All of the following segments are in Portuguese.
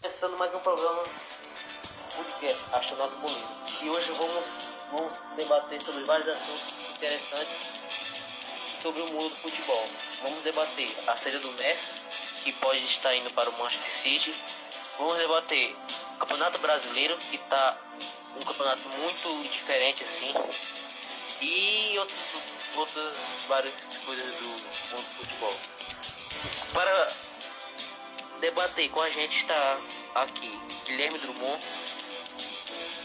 Começando mais um programa podcast Astronauta Bonito. E hoje vamos, vamos debater sobre vários assuntos interessantes sobre o mundo do futebol. Vamos debater a saída do Messi, que pode estar indo para o Manchester City. Vamos debater o Campeonato Brasileiro, que está um campeonato muito diferente assim. E outros, outras várias coisas do mundo do futebol. Para debater com a gente está aqui Guilherme Drummond.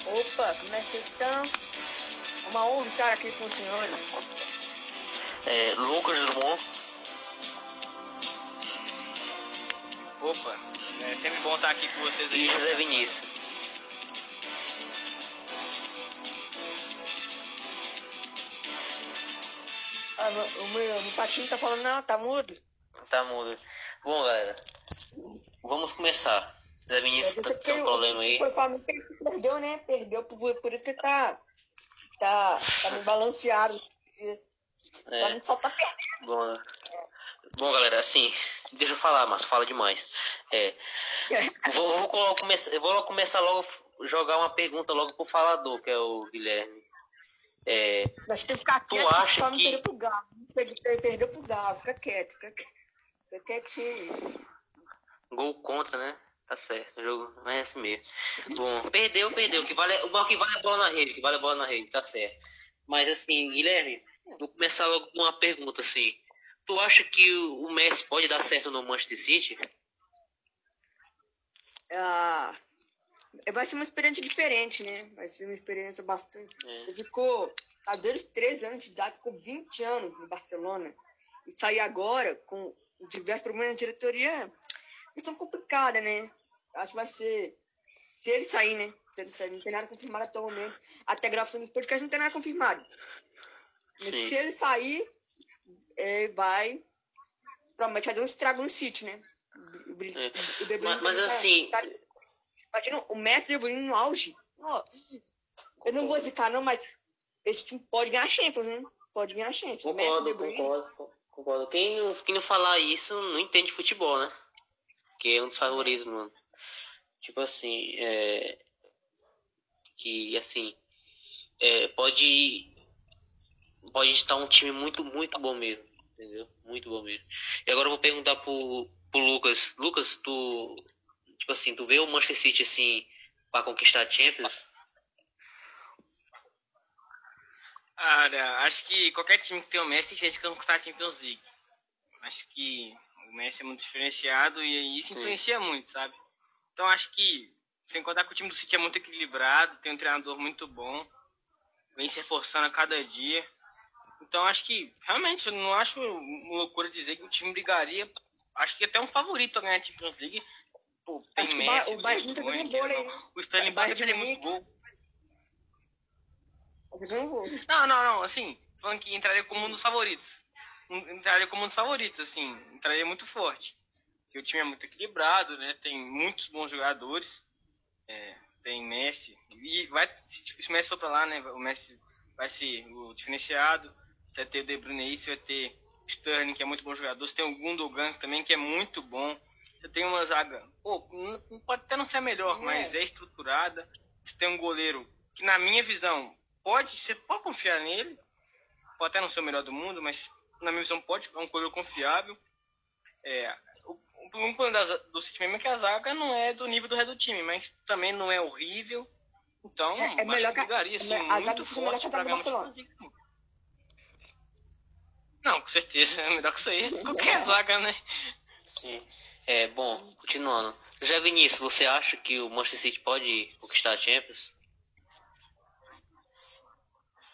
Opa, como é que vocês estão? Uma honra estar aqui com os senhores. É, Lucas Drummond. Opa, é sempre bom estar aqui com vocês aí. E José Vinícius. Ah, o meu, meu patinho tá falando, não, tá mudo. Tá mudo. Bom, galera, vamos começar. Zé Vinícius tá com seu problema aí. Foi falando que perdeu, né? Perdeu, por, por isso que tá, tá, tá meio balanceado. É. Não só tá perdendo. Bom, bom, galera, assim, deixa eu falar, mas fala demais. É, vou, vou, começar, eu vou começar logo jogar uma pergunta logo pro falador, que é o Guilherme. É, Nós temos que ficar Tu quieto acha pra não que- perder pro galo. Perdeu, perdeu pro galo, fica quieto, fica, quieto. fica quietinho. gol contra, né? Tá certo, o jogo não é assim mesmo. Bom, perdeu, perdeu. O que vale, o bom que vale é a bola na rede, que vale é a bola na rede, tá certo. Mas assim, Guilherme, vou começar logo com uma pergunta assim. Tu acha que o Messi pode dar certo no Manchester City? Ah, vai ser uma experiência diferente, né? Vai ser uma experiência bastante. É. Ele ficou, a deles 13 anos de idade, ficou 20 anos no Barcelona. E sair agora com diversos problemas na diretoria, questão complicada, né? Acho que vai ser. Se ele sair, né? Se ele sair, não tem nada confirmado até o momento. Até a gravação dos podcasts não tem nada confirmado. Sim. Se ele sair, é, vai. Provavelmente vai dar um estrago no City, né? O, É. o De Bruyne Mas, mas tá- assim, tá- Imagina o Messi De Bruyne no auge. Ó, eu não vou zicar, não, mas esse time pode ganhar Champions, né? Pode ganhar Champions. Concordo, concordo, concordo. Quem não, quem não falar isso não entende futebol, né? Que é um dos favoritos, mano. Tipo assim, é. Que assim. É, pode. Pode estar um time muito, muito bom mesmo. Entendeu? Muito bom mesmo. E agora eu vou perguntar pro, pro Lucas. Lucas, tu. Tipo assim, tu vê o Manchester City assim. Pra conquistar a Champions? Cara, acho que qualquer time que tem o Messi tem chance de conquistar a Champions League. Acho que Messi é muito diferenciado e isso Sim. influencia muito, sabe? Então acho que, sem contar que o time do City é muito equilibrado, tem um treinador muito bom, vem se reforçando a cada dia. Então acho que, realmente, eu não acho uma loucura dizer que o time brigaria. Acho que até um favorito a ganhar a Champions League. Pô, tem Acho que o Ba- Messi, o Bayern tá ganhando bola aí, não. O pode fazer de muito Munique. gol. Tá jogando gol. Não, não, não, assim, falando que entraria como um dos favoritos. Entraria como um dos favoritos, assim, entraria muito forte. Porque o time é muito equilibrado, né? Tem muitos bons jogadores. É, tem Messi. E vai, se o Messi for pra lá, né? O Messi vai ser o diferenciado. Você vai ter o De Bruyne você vai ter Sterling, que é muito bom jogador. Você tem o Gundogan também, que é muito bom. Você tem uma zaga, pô, não- não pode até não ser a melhor, É. mas é estruturada. Você tem um goleiro que, na minha visão, pode, você pode confiar nele. Pode até não ser o melhor do mundo, mas na minha visão pode, é um goleiro confiável. É, o, o problema do City mesmo é que a zaga não é do nível do resto do time, mas também não é horrível. Então, É- é acho melhor que que a- brigaria, assim, a zaga muito do é melhor que a pra zaga do Barcelona. Não, com certeza, é melhor que isso aí. Qualquer zaga, né? Sim. É, bom, continuando. Já Vinícius, você acha que o Manchester City pode conquistar a Champions?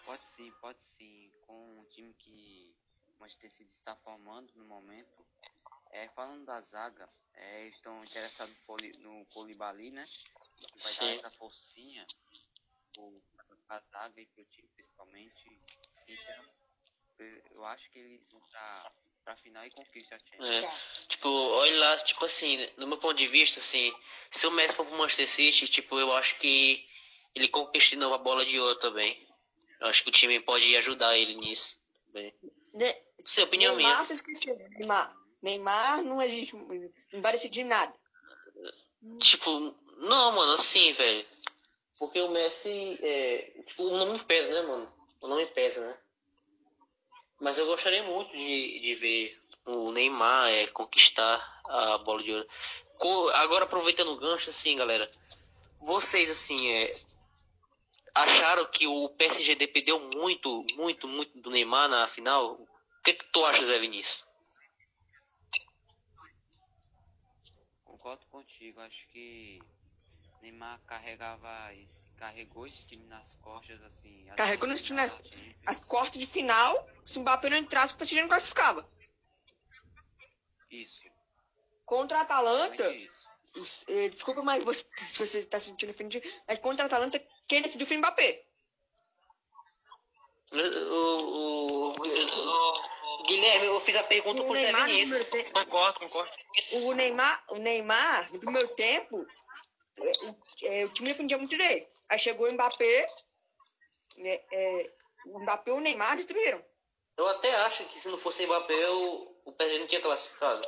Pode sim, pode sim. Com o time que Manchester City está formando no momento. É, falando da zaga, é, estão interessados no, Poli, no Colibali, né? Que vai Sim. dar essa forcinha para a zaga e para o time principalmente. Então, eu- acho que eles vão para a final e conquistam a Champions. É. Tipo, olha lá, tipo assim, no meu ponto de vista, assim, se o Messi for pro Manchester City, tipo, eu acho que ele conquista de novo a bola de ouro também. Eu acho que o time pode ajudar ele nisso. Também. Sua opinião Neymar, mesmo. você esqueceu. Neymar. Neymar não existe. Não vai decidir nada. Tipo, não, mano, assim, velho. Porque o Messi, é, tipo, o nome pesa, né, mano? O nome pesa, né? Mas eu gostaria muito de, de ver o Neymar é, conquistar a bola de ouro. Agora, aproveitando o gancho, assim, galera. Vocês, assim, é, acharam que o PSG dependeu muito, muito, muito do Neymar na final? O que, que tu acha, Zé Vinícius? Concordo contigo, acho que Neymar carregava esse, carregou esse time nas costas, assim. Carregou nesse final time da Champions. As quartas de final, se o Mbappé não entrasse, o PSG não classificava. Isso, Contra a Atalanta, isso. eh, desculpa, mas você, se você está se sentindo ofendido, mas contra a Atalanta, quem decidiu foi o Mbappé. O, o- o- Guilherme, eu fiz a pergunta O pro Zé Neymar, no Vinícius. Concordo, concordo. o Neymar, o Neymar, no primeiro tempo, o, eh, o time dependia muito dele. Aí chegou o Mbappé, né, eh, o Mbappé e o Neymar destruíram. Eu até acho que se não fosse Mbappé, o, o PSG não tinha classificado.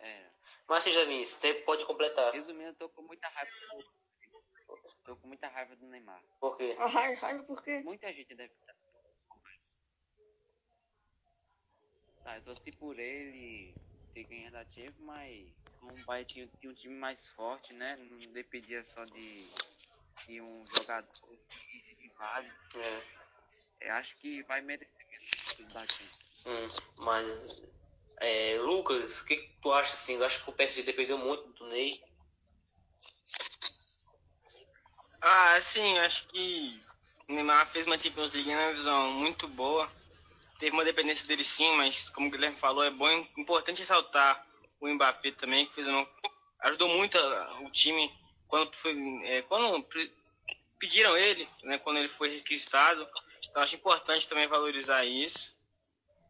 É. Mas Zé Vinícius, você pode completar. Resumindo, eu tô com muita raiva do... Tô com muita raiva do Neymar. Por quê? A raiva, raiva porque Muita gente deve estar. Tá, eu torci por ele ter ganhado a Champions, mas como o Bayern tinha, tinha um time mais forte, né? Não dependia só de, de um jogador que se vale. É, Eu acho que vai merecer mesmo da Champions. hum, mas, é, Lucas, o que, que tu acha assim? Tu acha que o PSG dependeu muito do Ney? Ah, sim, acho que o Neymar fez uma Champions League na visão muito boa. Teve uma dependência dele sim, mas como o Guilherme falou, é bom, importante ressaltar o Mbappé também, que fez uma, ajudou muito a- o time quando, foi, é, quando pediram ele, né, quando ele foi requisitado. Então acho importante também valorizar isso.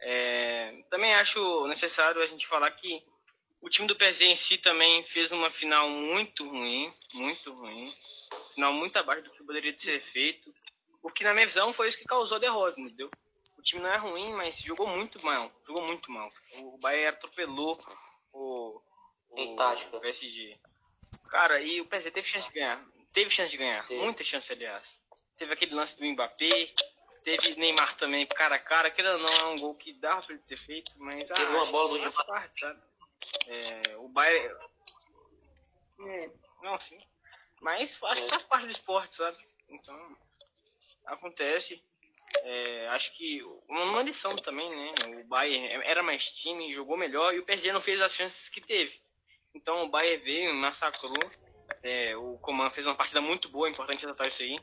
É, também acho necessário a gente falar que o time do PSG em si também fez uma final muito ruim, muito ruim final muito abaixo do que poderia ser feito. O que, na minha visão, foi isso que causou a derrota, entendeu? O time não é ruim, mas jogou muito mal. Jogou muito mal. O Bayern atropelou o, o tática. PSG. Cara, e o PSG teve chance de ganhar. Teve chance de ganhar. Teve. Muita chance, aliás. Teve aquele lance do Mbappé. Teve Neymar também, cara a cara. Aquele não é um gol que dava pra ele ter feito, mas... Teve ah, uma bola do Neymar. parte, sabe? É, o Bayern... é, Não, sim. Mas acho que faz parte do esporte, sabe? Então, acontece. É, acho que uma lição também, né? O Bayern era mais time, jogou melhor e o PSG não fez as chances que teve. Então o Bayern veio, massacrou. É, o Coman fez uma partida muito boa, é importante ressaltar isso aí.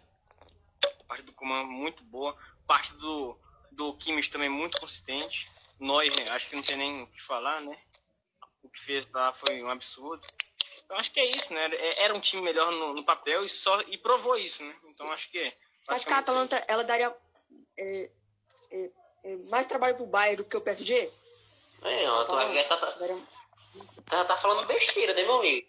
A parte do Coman muito boa. Parte do, do Kimmich também muito consistente. Neuer, acho que não tem nem o que falar, né? O que fez lá foi um absurdo. Então acho que é isso, né? É- Era um time melhor no, no papel e só e provou isso, né? Então acho que é. Acha que a Atalanta ela daria é, é, é, mais trabalho pro Bayern do que o PSG? É, ó, tu Atalanta tá, tá, tá, tá falando besteira, né, meu amigo?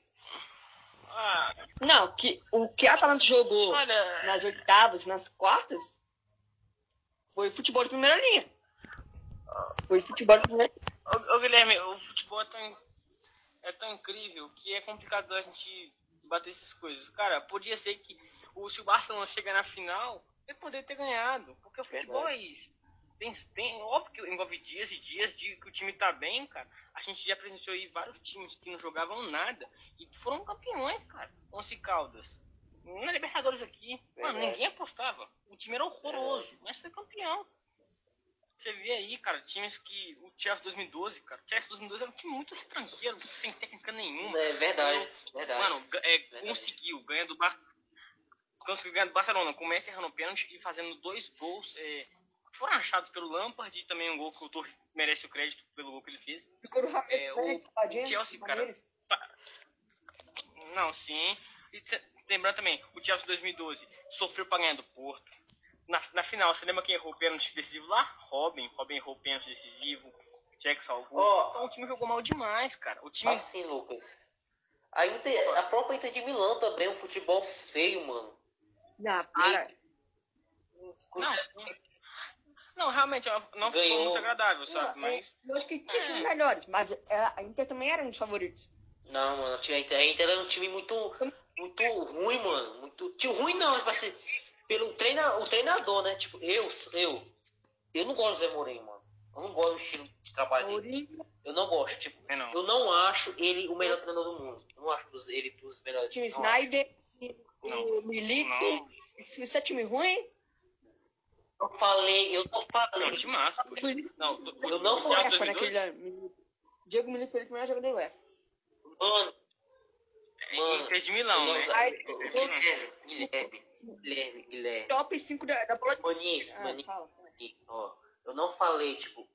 Ah, Não, que, o que a Atalanta jogou olha, nas oitavas, nas quartas, foi futebol de primeira linha. Foi futebol de primeira ô, ô, Guilherme, o futebol é tão, é tão incrível que é complicado a gente bater essas coisas. Cara, podia ser que o, se o Barcelona chegar na final, ele poderia ter ganhado. Porque o futebol é isso. Tem, tem, óbvio que envolve dias e dias de que o time tá bem, cara. A gente já presenciou aí vários times que não jogavam nada e foram campeões, cara. Once Caldas. Na Libertadores aqui, mano, ninguém apostava. O time era horroroso, mas foi campeão. Você vê aí, cara, times que. O Chelsea 2012, cara. O Chelsea 2012 era um time muito tranquilo, sem técnica nenhuma. É verdade, verdade. Mano, é, Verdade. conseguiu, ganhando do Bar... Conseguiu ganhar do Barcelona, com o Messi errando pênalti e fazendo dois gols. é, que foram achados pelo Lampard e também um gol que o Torres merece o crédito pelo gol que ele fez. Ficou do Ramirez, É, né, o Chelsea, cara. Não, sim. E lembrando também, o Chelsea 2012 sofreu pra ganhar do Porto. Na, na final, você lembra quem errou o pênalti decisivo lá? Robin. Robin errou o pênalti decisivo. Jack salvou. Ó. Então o time jogou mal demais, cara. O time. Assim, Lucas. A, Inter, a própria Inter de Milão também, um futebol feio, mano. Não, para. Não. Não, realmente, é não Ganhou. ficou muito agradável, sabe? Não, é, Mas. eu acho que tinha É. times melhores, mas é, a Inter também era um dos favoritos. Não, mano, a Inter, a Inter é um time muito, muito ruim, mano. Muito. Tio, ruim não, mas assim, pelo treina, o treinador, né? Tipo, eu, eu, eu não gosto do Zé Mourinho, mano. Eu não gosto do estilo de trabalho dele. Eu não gosto, tipo, Eu não. eu não acho ele o melhor treinador do mundo. Eu não acho ele dos melhores. Time não acho. Não. o Milito. Não. Isso, é time ruim? Eu falei, eu não Não, falei. time massa, poxa. Não, do- Eu não de UEFA 2002, naquele. Milito. Diego Milito foi o primeiro jogador da UEFA. Mano, é Mano, Inter de Milão, não, né? Aí, Guilherme, Guilherme, Guilherme, Guilherme. top 5 da, da bola. Maninho, Ah, maninho, fala, fala. ó. Eu não falei, tipo,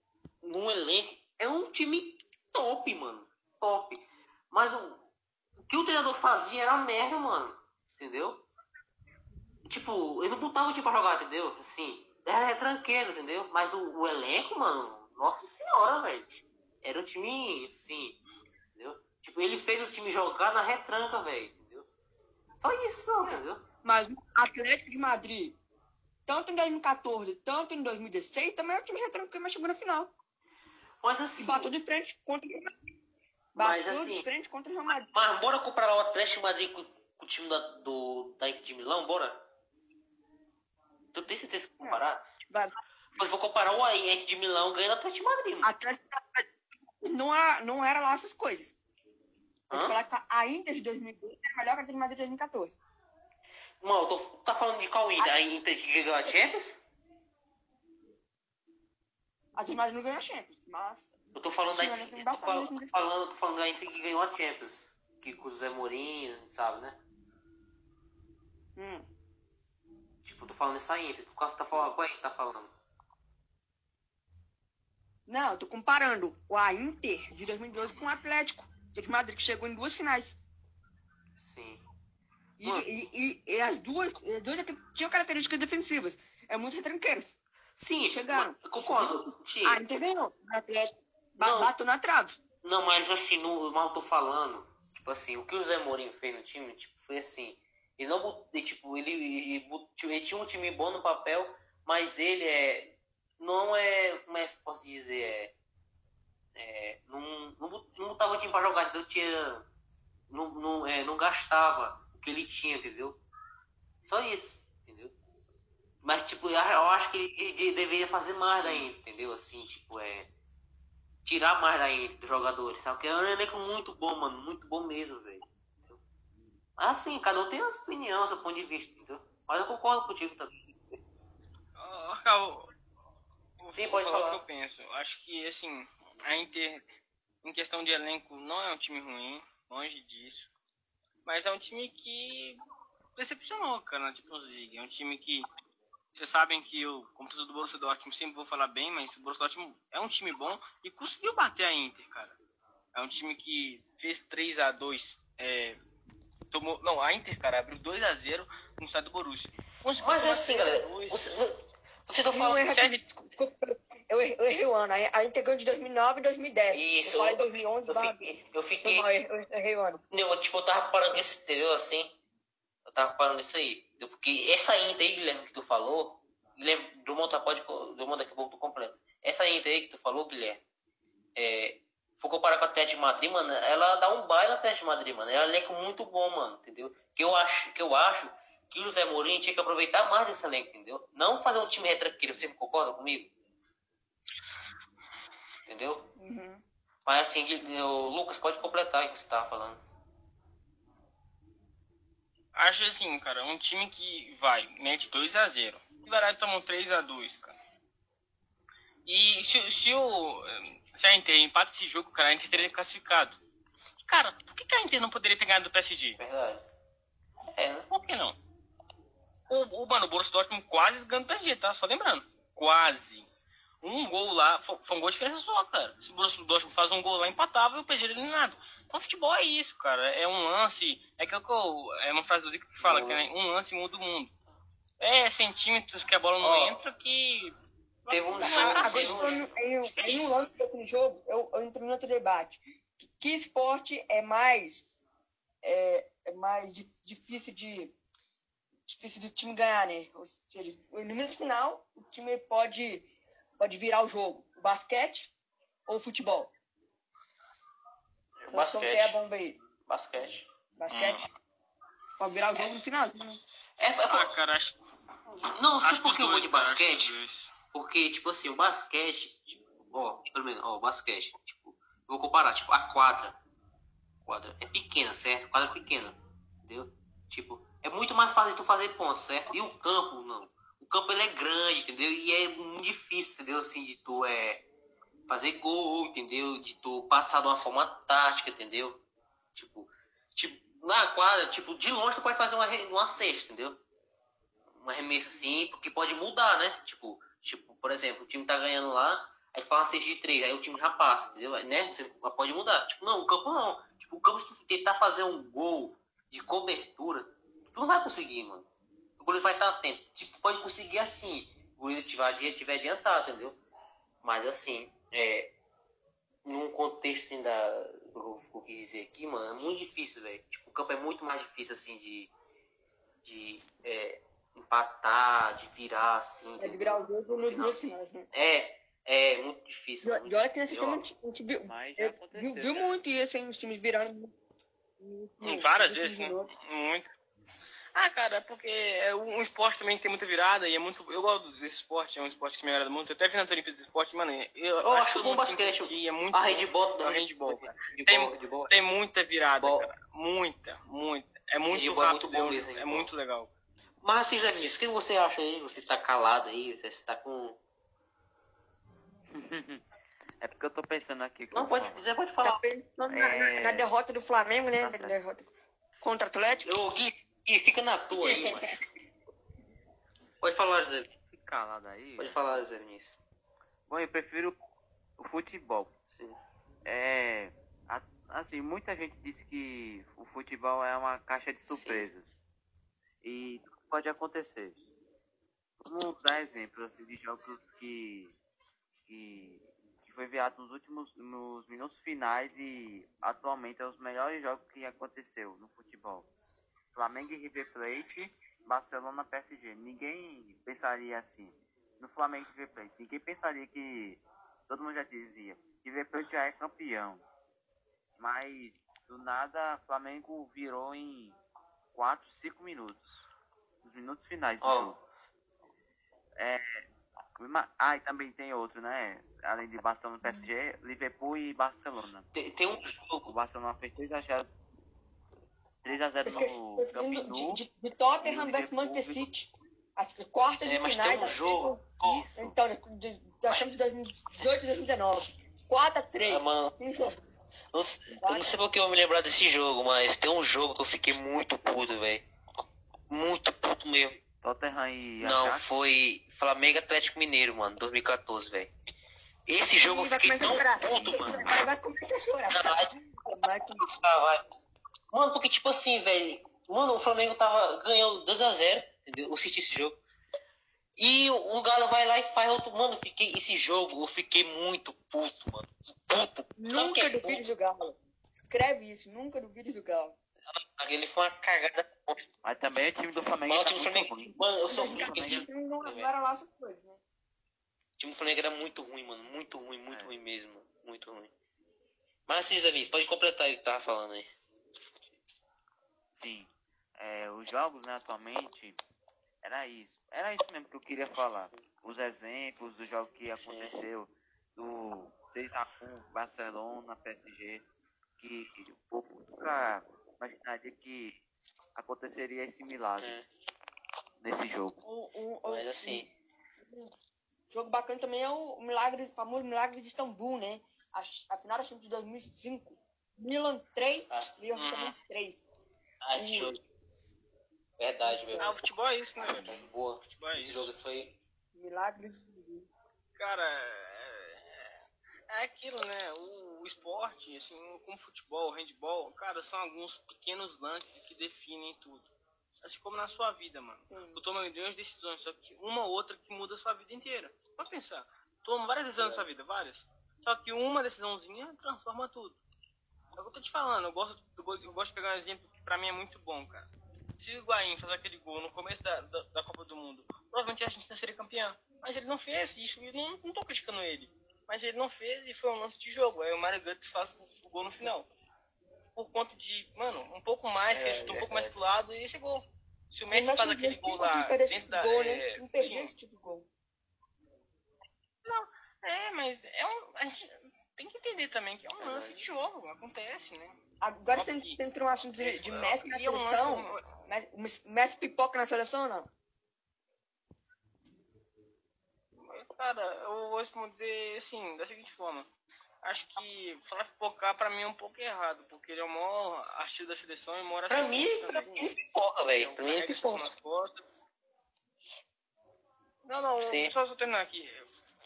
num elenco. É um time top, mano. Top. Mas o, o que o treinador fazia era merda, mano. Entendeu? Tipo, ele não botava o time pra jogar, entendeu? Assim, era tranqueiro, entendeu? Mas o, o elenco, mano, nossa senhora, velho. Era um time, assim, entendeu? Tipo, ele fez o time jogar na retranca, velho, entendeu? Só isso, entendeu? Mas o Atlético de Madrid, tanto em 2014, tanto em 2016, também é o time retranqueiro, mas chegou na final. Mas E assim, bateu de frente contra o Real Madrid. Mas, Bateu assim, de frente contra o Real Madrid. mas bora comparar o Atlético de Madrid com o time da, do, da Inter de Milão, bora? Tu tem certeza que comparar? Vai. Mas vou comparar o Inter de Milão ganhando o Atlético de Madrid, mano. Atlético não, é- não era lá essas coisas. Vou falar que a Inter de 2012 era melhor que a de Madrid de 2014. Mano, tô, tá falando de qual Inter? A Inter que ganhou a Champions? A de Madrid não ganhou a Champions, mas Eu tô falando da Inter, eu tô falando, tô falando, tô falando da Inter que ganhou a Champions. Que com o Zé Mourinho, sabe, né? Hum, Tipo, eu tô falando dessa Inter. Tu quase tá falando, qual Inter tá falando? não, eu tô comparando o a Inter de 2012 com o Atlético de Madrid, que chegou em duas finais. Sim. E, e- e- e as duas, as duas tinham características defensivas. É muito retranqueiros. Sim, Chegaram. mas- concordo. Sim. A Inter ganhou. O Atlético bateu na trave. Não, mas assim, no, mal tô falando, tipo assim, o que o Zé Mourinho fez no time, tipo, foi assim, ele não tipo, ele, ele, ele tinha um time bom no papel, mas ele é, não é, como é que posso dizer, é, é não, não, não botava time pra jogar, então tinha, não, não, é, não gastava o que ele tinha, entendeu? Só isso, entendeu? Mas, tipo, eu acho que ele, deveria fazer mais ainda, entendeu? Assim, tipo, é tirar mais daí dos jogadores, sabe? Porque é um elenco muito bom, mano. Muito bom mesmo, velho. Assim, cada um tem a sua opinião, seu ponto de vista, entendeu? Mas eu concordo contigo também. Ó, Raul, vou Sim, pode falar falar. o que eu penso. Acho que, assim, a Inter, em questão de elenco, não é um time ruim, longe disso. Mas é um time que decepcionou, cara, na Champions League. É um time que, vocês sabem que eu, como torcedor do Borussia Dortmund, sempre vou falar bem, mas o Borussia Dortmund é um time bom e conseguiu bater a Inter, cara. É um time que fez 3 a 2 é, tomou, não, a Inter, cara, abriu 2 a 0 no estado do Borussia. Conseguiu Mas é assim, 3 a galera. 2. Você, você Não desculpa, eu, errei- eu errei o ano. A Inter ganhou de 2009 e 2010. Isso, Eu falei eu- 2011, Eu barra-. Eu fiquei mal, eu errei o ano. não, tipo, eu tava parando esse, entendeu? Assim. Eu tava parando isso aí. Porque essa Inter aí, Guilherme, que tu falou. Guilherme, do monta pode. Do monta daqui a pouco tu completa. Essa Inter aí que tu falou, Guilherme. É. For comparar com a Atlético de Madrid, mano, ela dá um baile na Atlético de Madrid, mano. É um elenco muito bom, mano, entendeu? Que eu acho, que eu acho que o Zé Mourinho tinha que aproveitar mais desse elenco, entendeu? Não fazer um time retranqueiro, você concorda comigo? Entendeu? Uhum. Mas assim, o Lucas, pode completar o que você tava falando. Acho assim, cara, um time que vai, mete 2 a 0 E vai lá e toma um 3 a 2 cara. E se, se o. Se a Inter empata esse jogo, cara, a Inter teria classificado. Cara, por que, a Inter não poderia ter ganhado do PSG? Verdade. É, né? Por que não? O, o mano, o Borussia Dortmund quase ganhou do PSG, tá? Só lembrando. Quase. Um gol lá, foi, foi um gol de diferença só, cara. Se o Borussia Dortmund faz um gol lá, empatava e o PSG eliminado. Então, futebol é isso, cara. É um lance. É que É uma frase do Zico que fala que né, um lance muda o mundo. É centímetros que a bola não Ó, entra que. Teve um jogo, Agora, falando em, um- É em um lance daquele jogo, eu, eu entro em outro debate. Que, que esporte é mais, é, é mais dif- difícil de difícil do time ganhar, né? Ou seja, no minuto final, o time pode, pode virar o jogo. O basquete ou o futebol? Seleção Basquete. que é a bomba aí. Basquete. Basquete. Pra virar o jogo no finalzinho. né? É, é Ah, cara, acho, não, acho sabe por que eu vou de basquete? Porque, tipo assim, o basquete, tipo, ó, pelo menos, ó, o basquete, tipo, vou comparar, tipo, a quadra. Quadra é pequena, certo? Quadra pequena, entendeu? Tipo, é muito mais fácil tu fazer pontos, certo? E o campo, não. O campo, ele é grande, entendeu? E é muito difícil, entendeu? Assim, de tu, é, fazer gol, entendeu? De tu passar de uma forma tática, entendeu? Tipo, tipo na quadra, tipo, de longe tu pode fazer uma, uma cesta, entendeu? Uma remessa assim, porque pode mudar, né? Tipo, tipo, por exemplo, o time tá ganhando lá, aí uma cesta de três, aí o time já passa, entendeu? Né? Você pode mudar. Tipo, não, o campo não. Tipo, o campo, se tu tentar fazer um gol de cobertura, tu não vai conseguir, mano. O goleiro vai estar atento. Tipo, pode conseguir assim, o goleiro tiver, tiver adiantado, entendeu? Mas assim, é, num contexto assim da. do que eu quis dizer aqui, mano, é muito difícil, velho. Tipo, o campo é muito mais difícil assim de. de é, empatar, de virar, assim. É de virar o jogo nos minutos finais, né? É, é muito difícil. E muito olha que nesse time a gente- a gente viu, Mas já é, aconteceu. viu, viu cara. muito isso, hein? Os times virando. Hum, Várias nos vezes, né? minutos. Muito. Ah, cara, é porque é um esporte também que tem muita virada e é muito. Eu gosto desse esporte, é um esporte que me agrada muito. Eu até vi nas Olimpíadas de esporte, mano. Eu, Eu acho bom basquete. assistir, É muito A handball, É o handball, cara. Tem- handball. Tem muita virada, cara. Muita, muita. É muito Handball é rápido, muito bom é mesmo, é muito legal. Mas assim, Zé Vinícius, o que você acha aí? Você tá calado aí, você tá com. É porque eu tô pensando aqui. Não, pode. Zé, pode Tá falar. pensando na, na- na derrota do Flamengo, né? Tá Na derrota contra o Atlético. Ô, Gui, Gui, fica na tua aí, mano. Pode falar, Zé. Fica calado aí. Pode falar, Zé Vinícius. Bom, eu prefiro o futebol. Sim. É. a- Assim, muita gente diz que o futebol é uma caixa de surpresas. E tudo pode acontecer. Vamos dar exemplos assim, de jogos que, que, que foi enviado nos últimos nos minutos finais e atualmente é os melhores jogos que aconteceu no futebol. Flamengo e River Plate, Barcelona PSG. Ninguém pensaria assim. No Flamengo e River Plate, ninguém pensaria que todo mundo já dizia, River Plate já é campeão. Mas do nada Flamengo virou em 4, 5 minutos. Nos minutos finais do Ó. jogo. É, ah, e também tem outro, né? Além de Barcelona e PSG, Liverpool e Barcelona. Tem, tem um O jogo. Barcelona fez 3x0 3x0 Esqueci, no Camp de, de, de Tottenham versus Manchester City. As quartas de É, mas finais tem um jogo. Isso. Então, de- da Champions de 2018 e 2019. 4x3. Ah, mano. Um jogo. Eu não, eu não sei porque eu vou me lembrar desse jogo, mas tem um jogo que eu fiquei muito puto, velho. Muito puto mesmo. Tottenham e Não, Ajax. foi Flamengo Atlético Mineiro, mano, 2014, velho. Esse jogo eu fiquei começar tão a chorar. puto, mano. Vai, vai começar a chorar. Vai começar. Vai. Mano, porque tipo assim, velho. Mano, o Flamengo tava ganhando 2x0, entendeu? Eu assisti esse jogo. E o Galo vai lá e faz outro. Mano, eu fiquei. Esse jogo eu fiquei muito puto, mano. Puto. Nunca é duvides puto? do Galo. Escreve isso. Nunca duvides do Galo. Ele foi uma cagada. Mas também o time do Flamengo Mano, o tá time do Flamengo. ruim. Mano, eu sou Mas o O não era lá essas coisas, né? time do Flamengo era muito ruim, mano. Muito ruim, muito É. ruim mesmo. Muito ruim. Mas assim, Zé pode completar aí o que tava falando aí. Sim. É, os jogos, né, atualmente, era isso. Era isso mesmo que eu queria falar. Os exemplos do jogo que aconteceu, do 6x1 Barcelona, PSG, que o povo nunca imaginaria que aconteceria esse milagre É. nesse jogo. Um, um, Mas assim. um jogo bacana também é o milagre, o famoso milagre de Istambul, né? A, a final da Champions de 2005. Milan 3, Ah, Liverpool uhum. 3. Ah, esse Hum. jogo. Verdade, velho. Ah, o futebol é isso, né? Boa. Futebol é Esse isso. jogo foi. Milagre. Cara, é, é aquilo, né? O, o esporte, assim, como futebol, handball, cara, são alguns pequenos lances que definem tudo. Assim como na sua vida, mano. Sim. Tu toma milhões de decisões, só que uma ou outra que muda a sua vida inteira. Pode pensar. Toma várias decisões na sua vida, várias. Só que uma decisãozinha transforma tudo. É o que eu tô te falando, eu gosto, eu go- eu gosto de pegar um exemplo que pra mim é muito bom, cara. Se o Higuaín fazer aquele gol no começo da, da, da Copa do Mundo, provavelmente a Argentina seria campeã. Mas ele não fez, isso eu não, não tô criticando ele. Mas ele não fez e foi um lance de jogo. Aí o Mario Götze faz o, o gol no final. por conta de, mano, um pouco mais, É, chuta um é, pouco é. mais pro lado e esse gol. Se o Mas Messi faz aquele não gol tem lá dentro da. gol, é, né? Não perder sim, esse tipo de gol. é, mas é um. A gente tem que entender também que é um lance de jogo, acontece, né? Agora você que- entrou um assunto de, de Messi na é um seleção. o Messi pipoca na seleção ou não? Cara, eu vou responder assim, da seguinte forma. Acho que falar pipocar pra mim é um pouco errado, porque ele é o maior artilheiro da seleção e mora Pra mim, pra mim é pipoca, velho. Pra mim é pipoca. Não, não, Sim. só, só terminar aqui.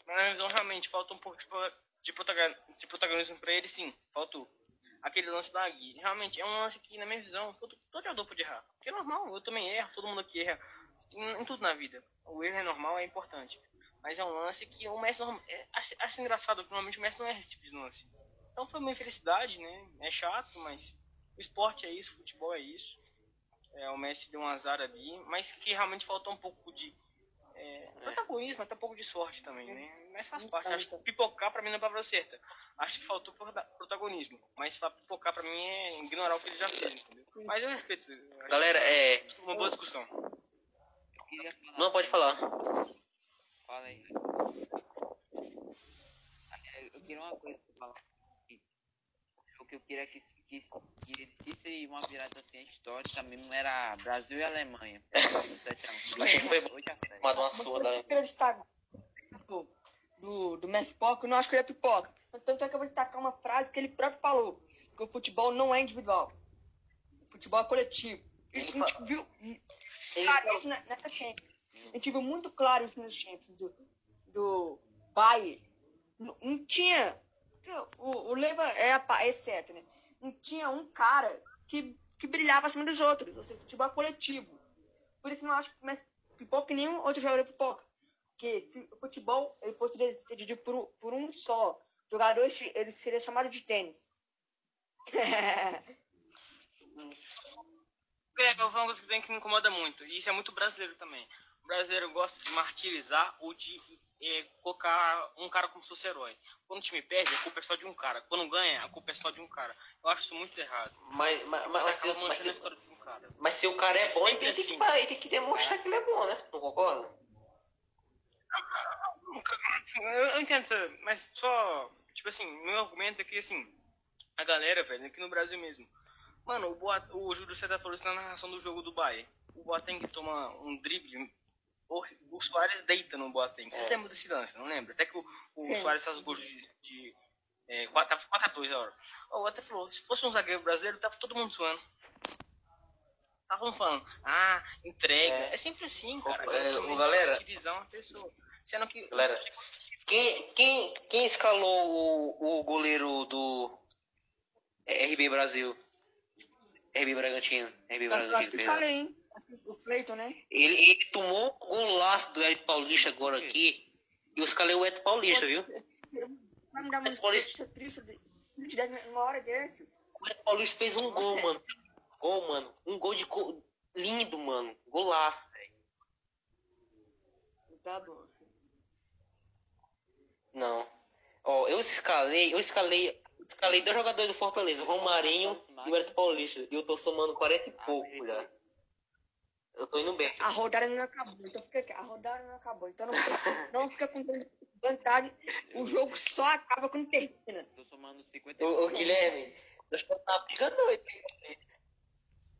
Na minha visão, realmente, falta um pouco de, de, protagon- de protagonismo pra ele, sim. Faltou. Aquele lance da Gui. Realmente, é um lance que, na minha visão, todo, todo jogador pode errar. Porque é normal, eu também erro, todo mundo aqui erra. Em, em tudo na vida. O erro é normal, é importante. Mas é um lance que o Messi é, acho, acho engraçado, porque normalmente o Messi não erra esse tipo de lance. Então foi uma infelicidade, né? É chato, mas o esporte é isso, o futebol é isso. É, o Messi deu um azar ali, mas que realmente faltou um pouco de é, protagonismo, até um pouco de sorte também, né? Mas faz parte. Acho que pipocar pra mim não é palavra certa. Acho que faltou prota- protagonismo. Mas pipocar pra mim é ignorar o que ele já fez, entendeu? Mas eu respeito. Galera, é. Uma boa discussão. Não, pode falar. Fala aí. Eu queria uma coisa pra falar. O que eu queria que, que, que existisse uma virada assim histórica mesmo era Brasil e Alemanha. Do 7 a 1. Achei que foi bom. 8 a 7. Tomado uma surra da. Eu do, do, Messi Pipoca, eu não acho que ele é pipoca. Tanto é que eu vou destacar uma frase que ele próprio falou: que o futebol não é individual. O futebol é coletivo. Isso Ele a gente viu Ele claro isso na- nessa Champions. A gente viu muito claro isso nas Champions do, do Bayern. Não, tinha. O, o Leva é, é certo, né? Não tinha um cara que, que brilhava acima dos outros. Ou seja, futebol é coletivo. Por isso eu não acho que Messi pipoca que nenhum outro jogador pipoca. Porque se o futebol ele fosse decidido por, por um só jogador, ele seria chamado de tênis. É, é uma coisa tem que me incomoda muito. E isso é muito brasileiro também. O brasileiro gosta de martirizar ou de é, colocar um cara como se fosse herói. Quando o time perde, a culpa é só de um cara. Quando ganha, a culpa é só de um cara. Eu acho isso muito errado. Mas, mas, mas, mas, se, mas, se, um cara. mas se o cara é bom, ele tem, que, assim. ele tem que demonstrar que ele é bom, né? Não concorda? Eu, entendo, mas só, tipo assim, meu argumento é que, assim, a galera, velho, aqui no Brasil mesmo. Mano, o, Boa, o Júlio César falou isso na narração do jogo do Bahia. O Boateng toma um drible, o, o Soares deita no Boateng. Vocês É. lembram desse lance, não lembra? Até que o, o. Soares faz gols de, de é, 4, 4 a 2 a hora. O até falou, se fosse um zagueiro brasileiro, tava todo mundo suando. Estavam falando, ah, entrega. É. É, sempre assim, cara. É, ô, galera. martirizar uma pessoa. Sendo que Galera, Quem, quem, quem escalou o, o goleiro do RB Brasil? RB Bragantino. RB Eu acho Bragantino, que falei, hein? O Cleiton, né? Ele, ele tomou um golaço do Ed Paulista agora aqui. E eu escalei o Ed Paulista, viu? Vai me dar uma É Paulista. notícia triste de de uma hora dessas. O Ed Paulista fez um gol, mano. Gol, mano. Um gol de co- lindo, mano. Golaço, velho. Tá bom. Não. Ó, eu escalei, eu escalei, escalei dois jogadores do Fortaleza, o Romarinho e o Ed Paulista. E eu tô somando 40 e pouco já. Eu tô indo bem. A rodada não acabou, então fica aqui. A rodada não acabou, então não, não fica com vantagem. O jogo só acaba quando termina. Tô somando 50 Ô, ô Guilherme, acho que tá briga doida.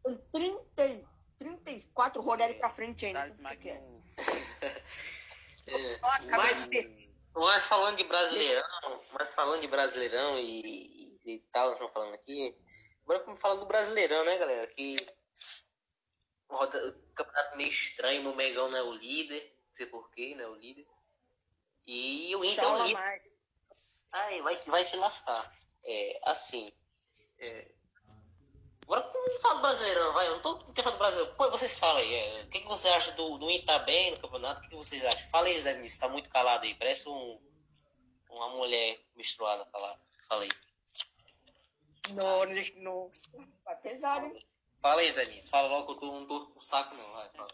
Com 30, e- 34 rodadas pra frente ainda. Então fica quieto. Magno. Só acaba Mas-. Mas falando de brasileirão, mas falando de brasileirão e, e, e tal, nós estamos falando aqui. Agora vamos falar do brasileirão, né, galera? Que roda- campeonato meio estranho, o Megão não é o líder, não sei porquê, não é o líder. E o Inter é o líder. Ai, vai, vai te lascar. É, assim. É... Agora vamos falar do Brasileirão, vai. Eu não tô falar do Brasileiro. Pô, vocês falam aí. é, o que, que você acha do, do Inter tá bem no campeonato? O que, que vocês acham? Fala aí, Zé Vinícius, tá muito calado aí. Parece um, uma mulher misturada falando. Fala aí. Não, não. Vai pesado, hein? Fala aí, Zé Vinícius. Fala logo que eu não tô com saco, não. Vai, fala.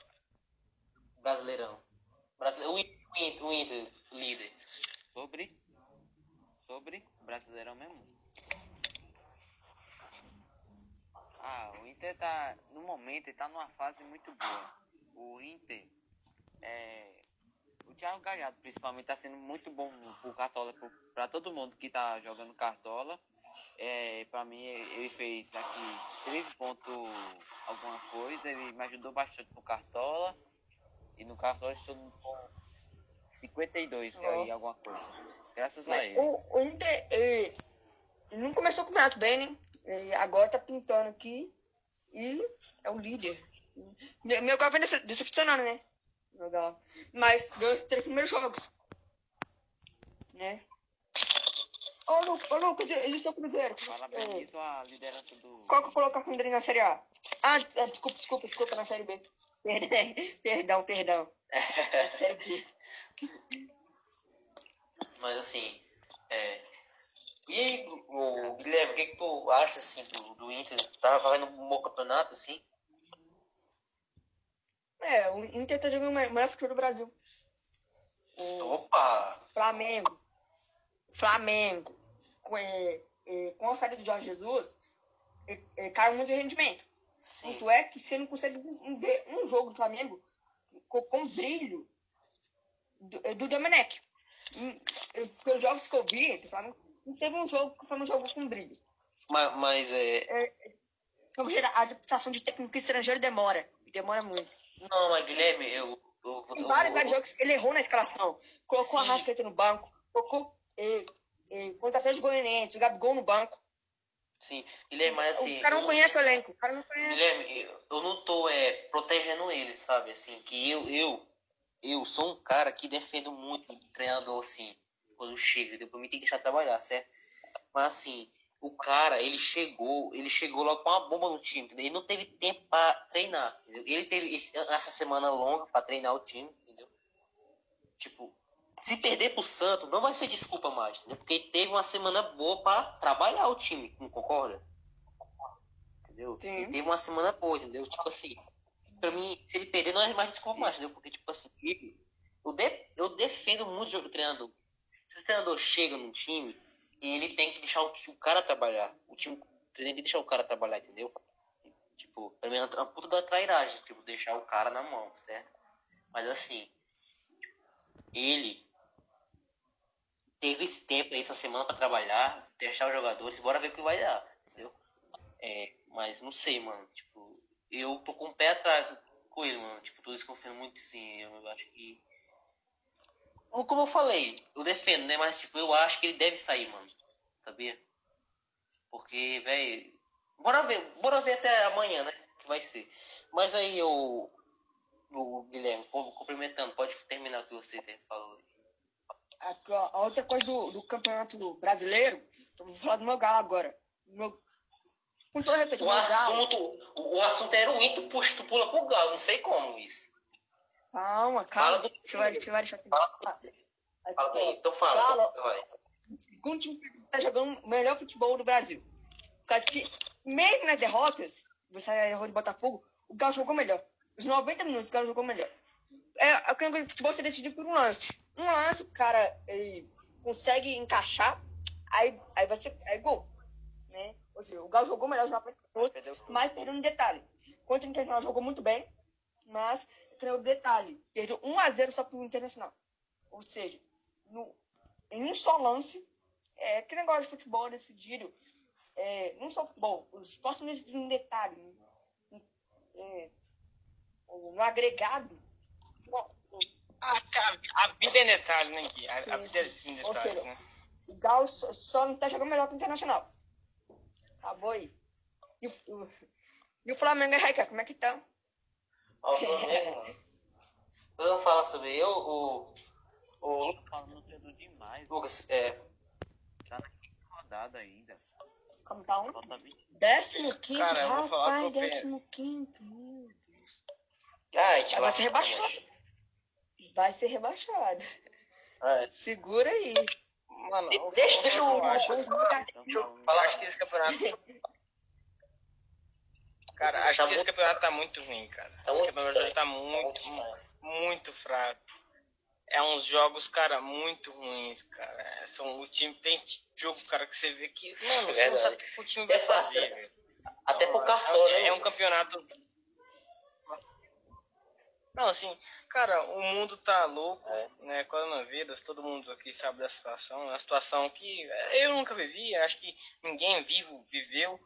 Brasileirão. O Inter, o Inter, o líder. Sobre. Sobre. Brasileirão mesmo. Inter tá, no momento, ele tá numa fase muito boa. O Inter, é, o Thiago Galhardo, principalmente, tá sendo muito bom pro Cartola, para todo mundo que tá jogando Cartola. É, para mim, ele fez aqui 13 pontos alguma coisa, ele me ajudou bastante no Cartola. E no Cartola estou com 52 oh. aí, alguma coisa. Graças Mas a ele. O, o Inter, ele, ele não começou com o campeonato bem, né? Ele agora tá pintando aqui e é o líder. Meu, meu gol vem decepcionando, né? Legal. Mas ganhou os três primeiros jogos. Né? Ô, Lucas, oh, Lucas, são Cruzeiro. Parabenizo a liderança do. Qual que é a colocação dele na Série A? Ah, é, desculpa, desculpa, desculpa, na Série B. Perdão, perdão. Série B. Mas assim, é, e aí, o Guilherme, o que, que tu acha assim do, do Inter? Tava fazendo um bom campeonato, assim? É, o Inter tá jogando o melhor futebol do Brasil. O Opa! Flamengo. Flamengo. Com, é, é, com a saída do Jorge Jesus, é, é, caiu muito de rendimento. Sim. Tanto é que você não consegue ver um jogo do Flamengo com, com brilho do, é, do Domenech. É, Pelos jogos que eu vi, do Flamengo não teve um jogo que foi um jogo com brilho. Mas, mas é... é... A adaptação de técnico estrangeiro demora. Demora muito. Não, mas Guilherme, eu. eu, eu vários, vários jogos ele errou na escalação. Colocou Sim. a Rascaeta no banco. Colocou. Eh, eh, contratou de Goianiense, o Gabigol no banco. Sim, Guilherme, mas assim. O cara não conhece o elenco. O cara não conhece. Guilherme, eu não tô é, protegendo ele, sabe? Assim, que eu, eu, eu sou um cara que defendo muito o treinador, assim quando chega, depois me tem que deixar trabalhar, certo? Mas assim, o cara, ele chegou, ele chegou logo com uma bomba no time, entendeu? ele não teve tempo para treinar, entendeu? Ele teve esse, essa semana longa para treinar o time, entendeu? Tipo, se perder pro Santos, não vai ser desculpa mais, entendeu? Porque teve uma semana boa para trabalhar o time, não concorda? Entendeu? Sim. Ele teve uma semana boa, entendeu? Tipo assim, pra mim, se ele perder, não é mais desculpa mais, entendeu? Porque, tipo assim, eu, de, eu defendo muito o jogo do treinador o treinador chega num time ele tem que deixar o, o cara trabalhar. O time tem que deixar o cara trabalhar, entendeu? Tipo, pra mim é uma puta da trairagem, tipo, deixar o cara na mão, certo? Mas assim, ele teve esse tempo aí, essa semana para trabalhar, deixar os jogadores, bora ver o que vai dar, entendeu? É, mas não sei, mano, tipo, eu tô com o pé atrás com ele, mano, tipo, tô desconfiando muito sim, eu acho que como eu falei, eu defendo, né? Mas, tipo, eu acho que ele deve sair, mano. Sabia? Porque, velho. Bora ver, bora ver até amanhã, né? Que vai ser. Mas aí, eu. O Guilherme, cumprimentando, pode terminar o que você falou. A, outra coisa do, do campeonato brasileiro, eu vou falar do meu galo agora. Meu, com todo respeito, o assunto, o, o assunto era o Inter, puxa, tu pula pro galo, não sei como isso. Calma, calma. Fala do... Você vai, você vai deixar aqui. Fala, fala aí, então fala. fala. Então vai. O time que tá jogando o melhor futebol do Brasil. Por causa que, mesmo nas derrotas, você errou de Botafogo, o Galo jogou melhor. Os 90 minutos, o Galo jogou melhor. É, coisa de futebol ser decidido por um lance. Um lance, o cara ele consegue encaixar, aí, aí vai ser é gol. Né? Ou seja, o Galo jogou melhor os 90 minutos, mas perdeu um detalhe. Contra o Internacional jogou muito bem, mas o detalhe, perdeu 1 a 0 só pro Internacional. Ou seja, no, em um só lance, é aquele negócio de futebol decidido, é, não só futebol, os esportes decididos um detalhe, né? é, no agregado. A, a, vida é detalhe, né, Gui? Vida é em detalhes, seja, né? O Galo só, não tá jogando melhor que o Internacional. Acabou aí. E o, e o Flamengo e como é que tá? Ao Flamengo, eu não falo sobre eu, o. O Lucas. Demais. Lucas, é. Tá na quinta rodada ainda. Como tá um? Décimo quinto, Cara, rapaz, décimo quinto, meu Deus. Ai, vai ser rebaixado. Vai ser rebaixado. É. Segura aí. Mano, deixa, deixa eu, deixa eu falar. Acho que esse campeonato Cara, acho tá que esse campeonato tá muito ruim, cara. Tá esse campeonato tá muito, muito fraco. É uns jogos, cara, muito ruins, cara. São, o time tem jogo, cara, que você vê que. Mano, é você não sabe o que o time vai fazer, velho. Até pro cartão, é, né? é um campeonato. Não, assim, cara, o mundo tá louco, É. né? Coronavírus, todo mundo aqui sabe da situação. É uma situação que eu nunca vivi, acho que ninguém vivo viveu.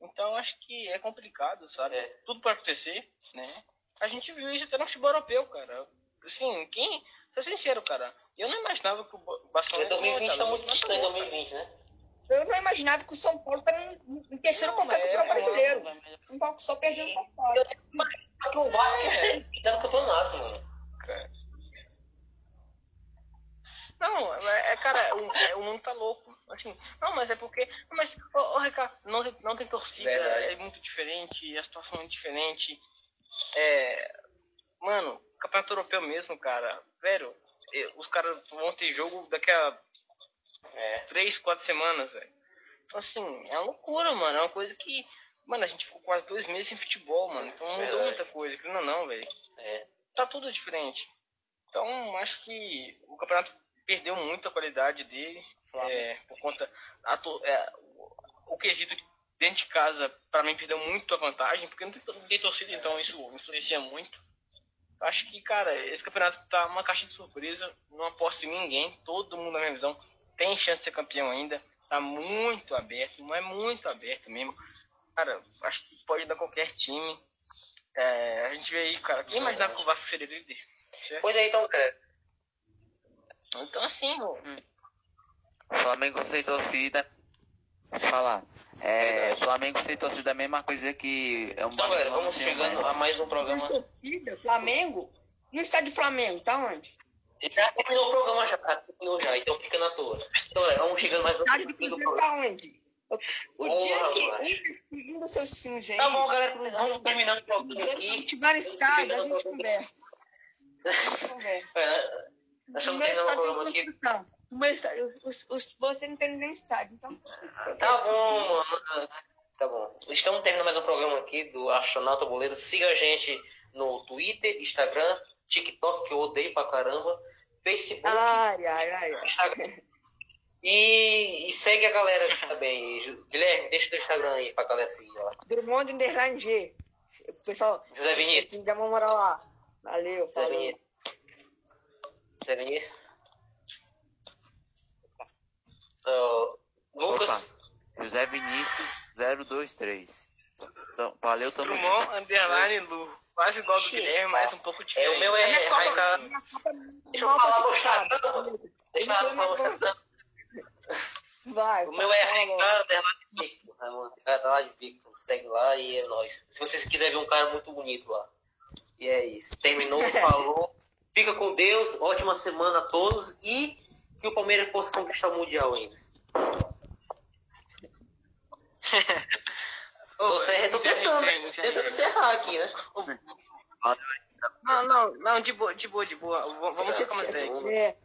Então acho que é complicado, sabe? É. Tudo pode acontecer, né? A gente viu isso até no futebol europeu, cara. Assim, quem. Sou sincero, cara. Eu não imaginava que o Ba- Barcelona. Em 2020 tá muito bom, 2020, né? Eu não imaginava que o São Paulo estava em, em terceiro Não, qualquer é, é, brasileiro. São Paulo só perdendo pra fora. Só que o Vasco ser líder do campeonato, mano. Não, é, é, cara, o, é, o mundo tá louco. Assim, não, mas é porque. Mas, ô, ô Ricardo, não tem, não tem torcida, Verdade. é muito diferente, a situação é diferente. É. Mano, campeonato europeu mesmo, cara. Velho, os caras vão ter jogo daqui a É. três, quatro semanas, velho. Então, assim, é uma loucura, mano. É uma coisa que. Mano, a gente ficou quase dois meses sem futebol, mano. Então mudou Verdade. muita coisa, querendo ou não, velho É. tá tudo diferente. Então, acho que o campeonato perdeu muito a qualidade dele, é, por conta. A, é, o, quesito dentro de casa, pra mim, perdeu muito a vantagem, porque não tem, não tem torcida, então isso influencia muito. Acho que, cara, esse campeonato tá uma caixa de surpresa, não aposto em ninguém, todo mundo, na minha visão, tem chance de ser campeão ainda, tá muito aberto, não é muito aberto mesmo. Cara, acho que pode dar qualquer time. É, a gente vê aí, cara, quem imaginava que o Vasco seria líder? Certo? Pois é, então, cara. Então, assim, ó, Flamengo sem torcida. Falar. É. Flamengo sem torcida é a mesma coisa que é um Então, galera, vamos chegando Messi. a mais um programa. torcida, Flamengo, no estádio Flamengo, tá onde? Já terminou o programa já, tá? Terminou já, então fica na toa. Então, galera, vamos chegando mais um do programa. tá onde? O dia que um um dos seus times aí Tá bom, galera, vamos terminando o programa aqui. tiver estádio, a gente conversa. A gente conversa. É, nós estamos terminando o programa aqui. estádio, os, os, você não tem nem estádio, então. Tá bom, mano. Tá bom. Estamos terminando mais um programa aqui do Astronauta Boleiro. Siga a gente no Twitter, Instagram, TikTok, que eu odeio pra caramba, Facebook, Ai, ai, ai. ai. Instagram. E, e segue a galera também. Guilherme, deixa o teu Instagram aí pra galera seguir lá. Drummond Underline G. Pessoal, José Vinícius. tem que dar uma moral lá. Valeu, José falou. Vinícius. José Vinícius. Ah, Lucas. Opa. José Vinícius 023. Então, valeu, tamo junto. Drummond, Underline, Lu. Quase igual do Guilherme, mas um pouco É, diferente. o meu é Copa- Raika. Deixa eu falar o classificada. Instagram. Deixa eu falar o Instagram. Vai. O meu é. Ricardo Underline Victor. né, mano? Ricardo Underline Victor. Segue lá e é nóis. Se vocês quiserem ver um cara muito bonito lá. E é isso. Terminou, falou. Fica com Deus. Ótima semana a todos. E que o Palmeiras possa conquistar o Mundial ainda. Tô, velho, tô tentando, né? tentando encerrar aqui, né? Não, não, não, de boa, de boa, de boa. Vamos ideia aqui.